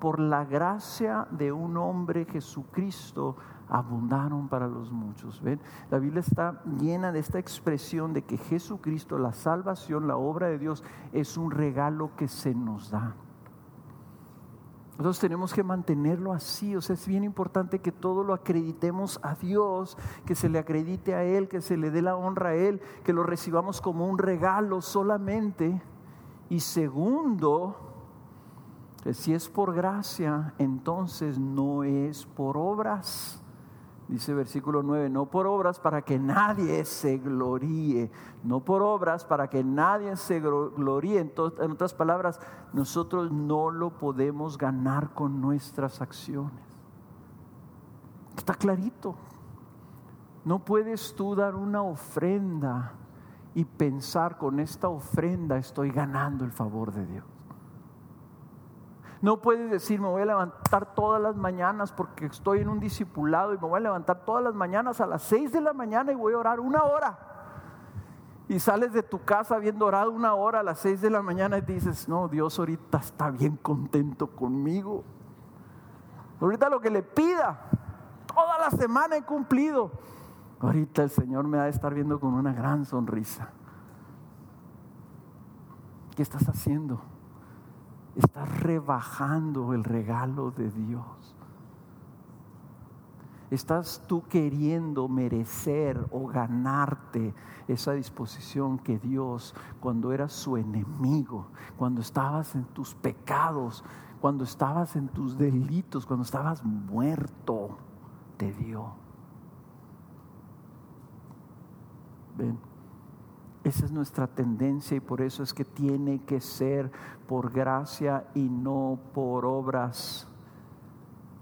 por la gracia de un hombre Jesucristo abundaron para los muchos. ¿Ven? La Biblia está llena de esta expresión de que Jesucristo, la salvación, la obra de Dios, es un regalo que se nos da. Nosotros tenemos que mantenerlo así, o sea, es bien importante que todo lo acreditemos a Dios, que se le acredite a Él, que se le dé la honra a Él, que lo recibamos como un regalo solamente. Y segundo, si es por gracia, entonces no es por obras. Dice versículo 9, no por obras para que nadie se gloríe, no por obras para que nadie se gloríe. En, en otras palabras, nosotros no lo podemos ganar con nuestras acciones. Está clarito. No puedes tú dar una ofrenda y pensar con esta ofrenda estoy ganando el favor de Dios. No puedes decir, me voy a levantar todas las mañanas porque estoy en un discipulado y me voy a levantar todas las mañanas a las 6 de la mañana y voy a orar una hora. Y sales de tu casa habiendo orado una hora a las 6 de la mañana y dices, no, Dios ahorita está bien contento conmigo. Ahorita lo que le pida, toda la semana he cumplido. Ahorita el Señor me ha de estar viendo con una gran sonrisa. ¿Qué estás haciendo? Estás rebajando el regalo de Dios. Estás tú queriendo merecer o ganarte esa disposición que Dios, cuando eras su enemigo, cuando estabas en tus pecados, cuando estabas en tus delitos, cuando estabas muerto, te dio. Ven. Esa es nuestra tendencia y por eso es que tiene que ser por gracia y no por obras,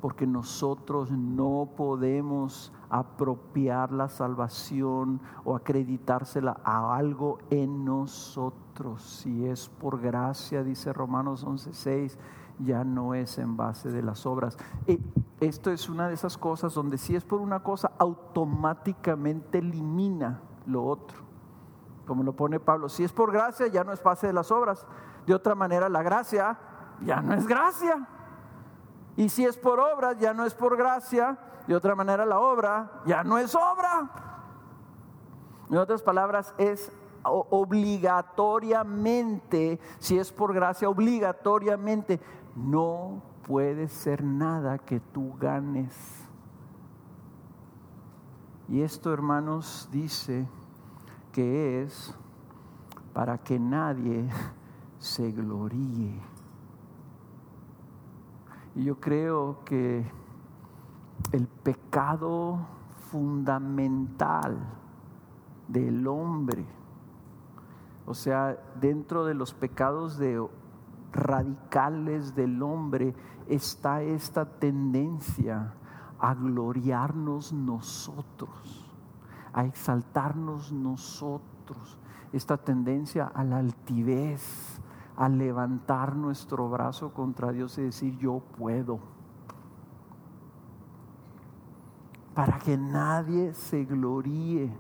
porque nosotros no podemos apropiar la salvación o acreditársela a algo en nosotros. Si es por gracia, dice Romanos 11:6, ya no es en base de las obras. Y esto es una de esas cosas donde si es por una cosa, automáticamente elimina lo otro como lo pone Pablo, si es por gracia ya no es base de las obras. De otra manera, la gracia ya no es gracia. Y si es por obras, ya no es por gracia. De otra manera, la obra ya no es obra. En otras palabras, es obligatoriamente, si es por gracia, obligatoriamente, no puede ser nada que tú ganes. Y esto, hermanos, dice que es para que nadie <laughs> se gloríe. Y yo creo que el pecado fundamental del hombre, o sea, dentro de los pecados de radicales del hombre está esta tendencia a gloriarnos nosotros a exaltarnos nosotros, esta tendencia a la altivez, a levantar nuestro brazo contra Dios y decir yo puedo. Para que nadie se gloríe.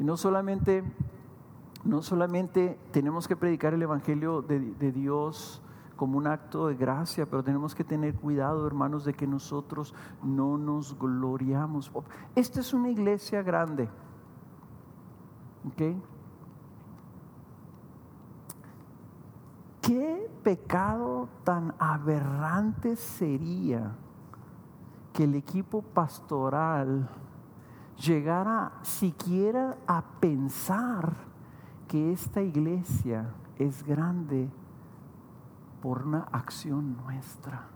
Y no solamente, no solamente tenemos que predicar el Evangelio de, de Dios, como un acto de gracia, pero tenemos que tener cuidado, hermanos, de que nosotros no nos gloriamos. Esta es una iglesia grande. ¿Ok? ¿Qué pecado tan aberrante sería que el equipo pastoral llegara siquiera a pensar que esta iglesia es grande por una acción nuestra.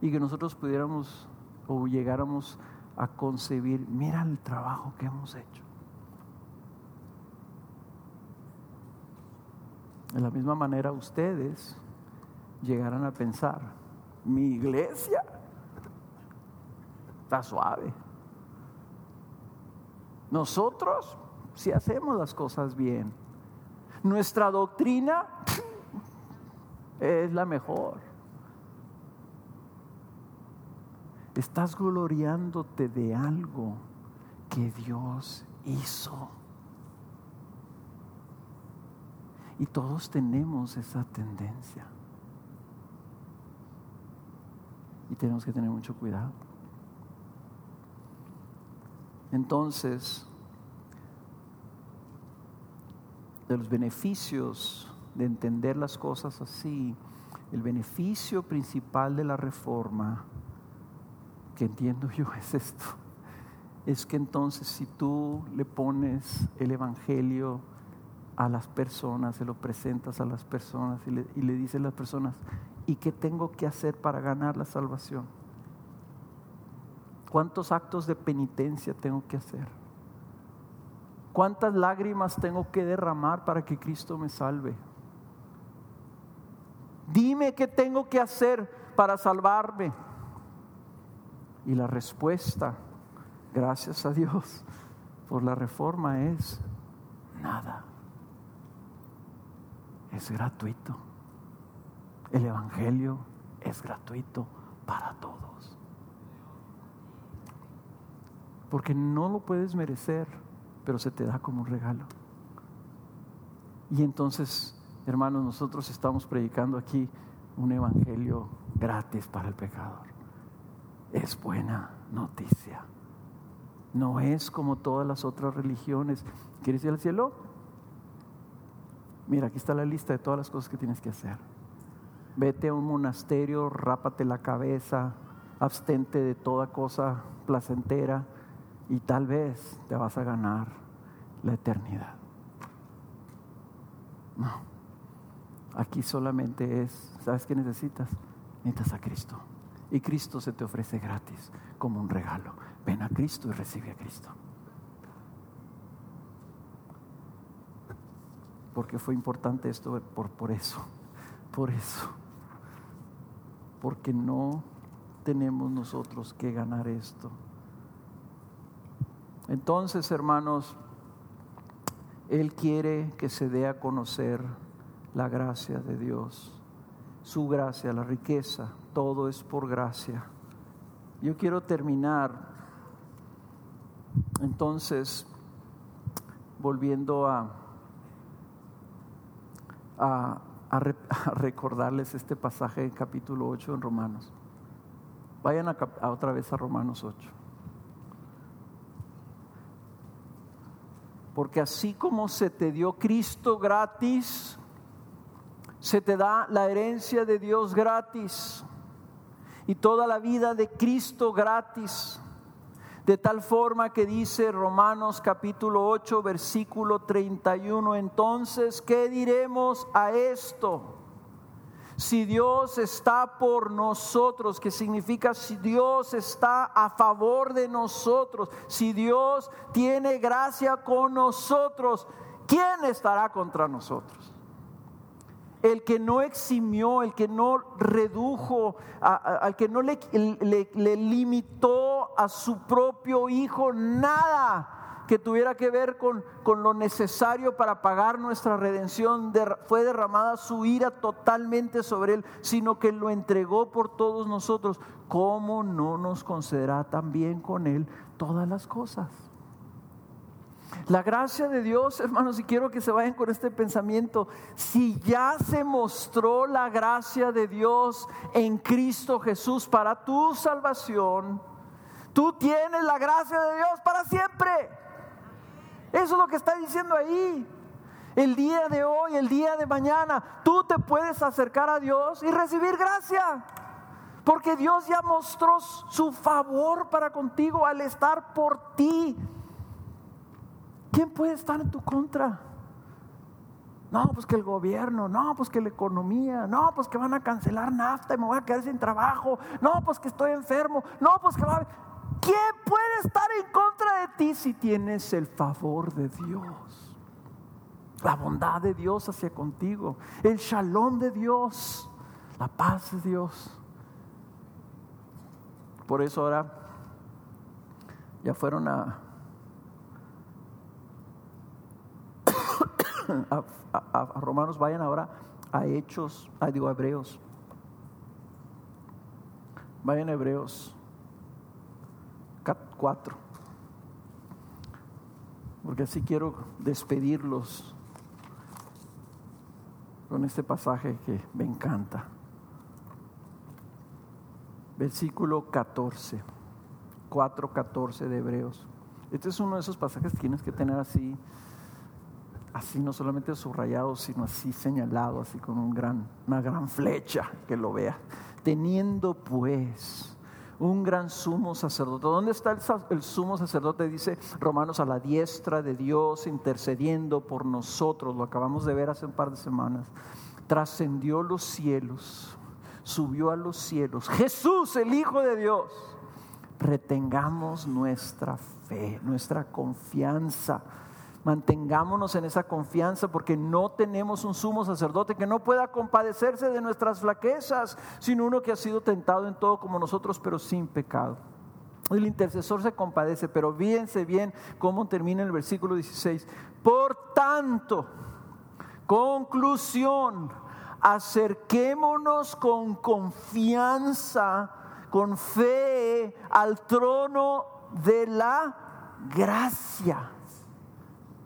Y que nosotros pudiéramos o llegáramos a concebir, mira el trabajo que hemos hecho. De la misma manera ustedes llegarán a pensar, mi iglesia está suave. Nosotros si hacemos las cosas bien. Nuestra doctrina es la mejor. Estás gloriándote de algo que Dios hizo. Y todos tenemos esa tendencia. Y tenemos que tener mucho cuidado. Entonces, de los beneficios de entender las cosas así, el beneficio principal de la reforma, que entiendo yo es esto, es que entonces si tú le pones el Evangelio a las personas, se lo presentas a las personas y le, y le dices a las personas, ¿y qué tengo que hacer para ganar la salvación? ¿Cuántos actos de penitencia tengo que hacer? ¿Cuántas lágrimas tengo que derramar para que Cristo me salve? Dime qué tengo que hacer para salvarme. Y la respuesta, gracias a Dios por la reforma, es nada. es gratuito. El Evangelio es gratuito para todos. Porque no lo puedes merecer, pero se te da como un regalo. Y entonces, hermanos, nosotros estamos predicando aquí un Evangelio gratis para el pecador. Es buena noticia. No es como todas las otras religiones. ¿Quieres ir al cielo? Mira, aquí está la lista de todas las cosas que tienes que hacer. Vete a un monasterio, rápate la cabeza, abstente de toda cosa placentera y tal vez te vas a ganar la eternidad. No, aquí solamente es, ¿sabes qué necesitas? Necesitas a Cristo. Y Cristo se te ofrece gratis, como un regalo. Ven a Cristo y recibe a Cristo. Porque fue importante esto por, por eso, por eso. Porque no tenemos nosotros que ganar esto. Entonces, hermanos, Él quiere que se dé a conocer la gracia de Dios, su gracia, la riqueza, todo es por gracia. Yo quiero terminar entonces volviendo a, <laughs> recordarles este pasaje en capítulo 8 en Romanos. Vayan a otra vez a Romanos 8. Porque así como se te dio Cristo gratis, se te da la herencia de Dios gratis y toda la vida de Cristo gratis. De tal forma que dice Romanos capítulo 8 versículo 31, entonces, ¿qué diremos a esto? Si Dios está por nosotros, que significa si Dios está a favor de nosotros, si Dios tiene gracia con nosotros, ¿quién estará contra nosotros? el que no eximió, el que no redujo, al que no le, limitó a su propio hijo nada que tuviera que ver con, con lo necesario para pagar nuestra redención, fue derramada su ira totalmente sobre él, sino que lo entregó por todos nosotros. ¿Cómo no nos concederá también con él todas las cosas? La gracia de Dios, <laughs> hermanos, y quiero que se vayan con este pensamiento, si ya se mostró la gracia de Dios en Cristo Jesús para tu salvación, tú tienes la gracia de Dios para siempre. Eso es lo que está diciendo ahí. El día de hoy, el día de mañana, tú te puedes acercar a Dios y recibir gracia. Porque Dios ya mostró su favor para contigo al estar por ti ¿Quién puede estar en tu contra? No, pues que el gobierno, no, pues que la economía, no, pues que van a cancelar nafta y me voy a quedar sin trabajo, no, pues que estoy enfermo, no, pues que va a... ¿Quién puede estar en contra de ti si tienes el favor de Dios? La bondad de Dios hacia contigo, el shalom de Dios, la paz de Dios. Por eso ahora ya fueron a <coughs> a, Romanos, vayan ahora a Hechos, a, digo a Hebreos. Vayan a Hebreos 4. Porque así quiero despedirlos con este pasaje que me encanta. Versículo 14, 4.14 de Hebreos. Este es uno de esos pasajes que tienes que tener así así no solamente subrayado, sino así señalado, así con un gran, una gran flecha que lo vea. Teniendo pues un gran sumo sacerdote. ¿Dónde está el, sumo sacerdote? Dice Romanos a la diestra de Dios intercediendo por nosotros. Lo acabamos de ver hace un par de semanas. Trascendió los cielos, subió a los cielos. Jesús, el Hijo de Dios. Retengamos nuestra fe, nuestra confianza Mantengámonos en esa confianza porque no tenemos un sumo sacerdote que no pueda compadecerse de nuestras flaquezas, sino uno que ha sido tentado en todo como nosotros, pero sin pecado. El intercesor se compadece, pero fíjense bien cómo termina el versículo 16. Por tanto, Conclusión, acerquémonos con confianza, con fe al trono de la gracia.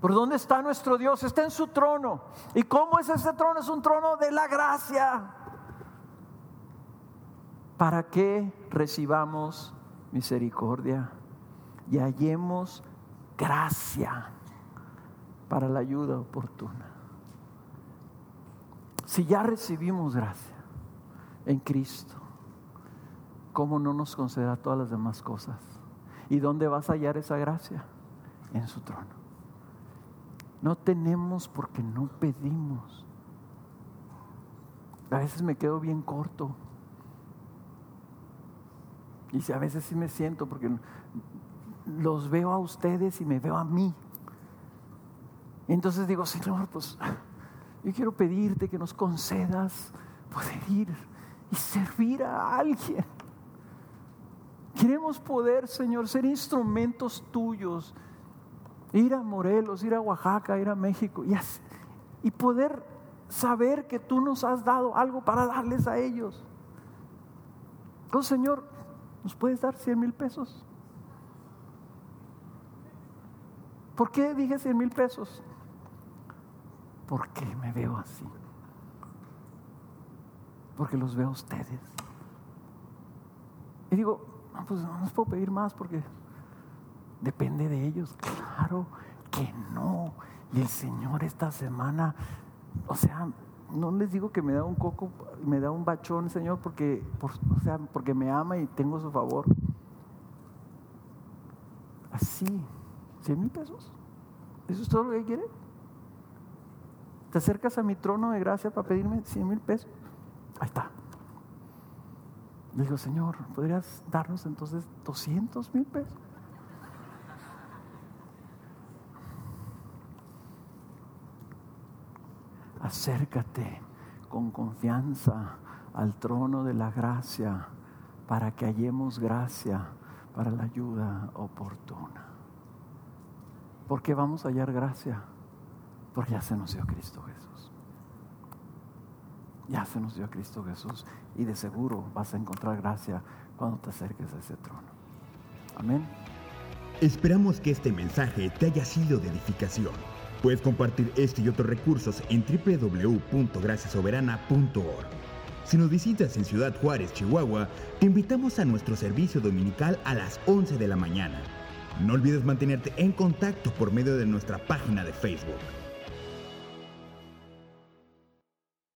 ¿Por dónde está nuestro Dios? Está en su trono. ¿Y cómo es ese trono? Es un trono de la gracia. Para que recibamos misericordia y hallemos gracia para la ayuda oportuna. Si ya recibimos gracia en Cristo, ¿cómo no nos conceda todas las demás cosas? ¿Y dónde vas a hallar esa gracia? En su trono. No tenemos porque no pedimos. A veces me quedo bien corto. Y a veces sí me siento porque los veo a ustedes y me veo a mí. Entonces digo, Señor, pues yo quiero pedirte que nos concedas poder ir y servir a alguien. Queremos poder, Señor, ser instrumentos tuyos. Ir a Morelos, ir a Oaxaca, ir a México y, poder saber que tú nos has dado algo para darles a ellos. Entonces, Señor, ¿nos puedes dar 100 mil pesos? ¿Por qué dije 100 mil pesos? ¿Por qué me veo así? Porque los veo a ustedes. Y digo, no, pues no les puedo pedir más porque depende de ellos. Claro que no. Y el Señor esta semana, o sea, no les digo que me da un coco, me da un bachón, Señor, porque, o sea, porque me ama y tengo su favor. Así, 100 mil pesos. ¿Eso es todo lo que quiere? ¿Te acercas a mi trono de gracia para pedirme 100 mil pesos? Ahí está. Le digo, Señor, ¿podrías darnos entonces 200 mil pesos? Acércate con confianza al trono de la gracia para que hallemos gracia para la ayuda oportuna. ¿Por qué vamos a hallar gracia? Porque ya se nos dio Cristo Jesús. Ya se nos dio Cristo Jesús y de seguro vas a encontrar gracia cuando te acerques a ese trono. Amén. Esperamos que este mensaje te haya sido de edificación. Puedes compartir este y otros recursos en www.graciasoberana.org. Si nos visitas en Ciudad Juárez, Chihuahua, te invitamos a nuestro servicio dominical a las 11 de la mañana. No olvides mantenerte en contacto por medio de nuestra página de Facebook.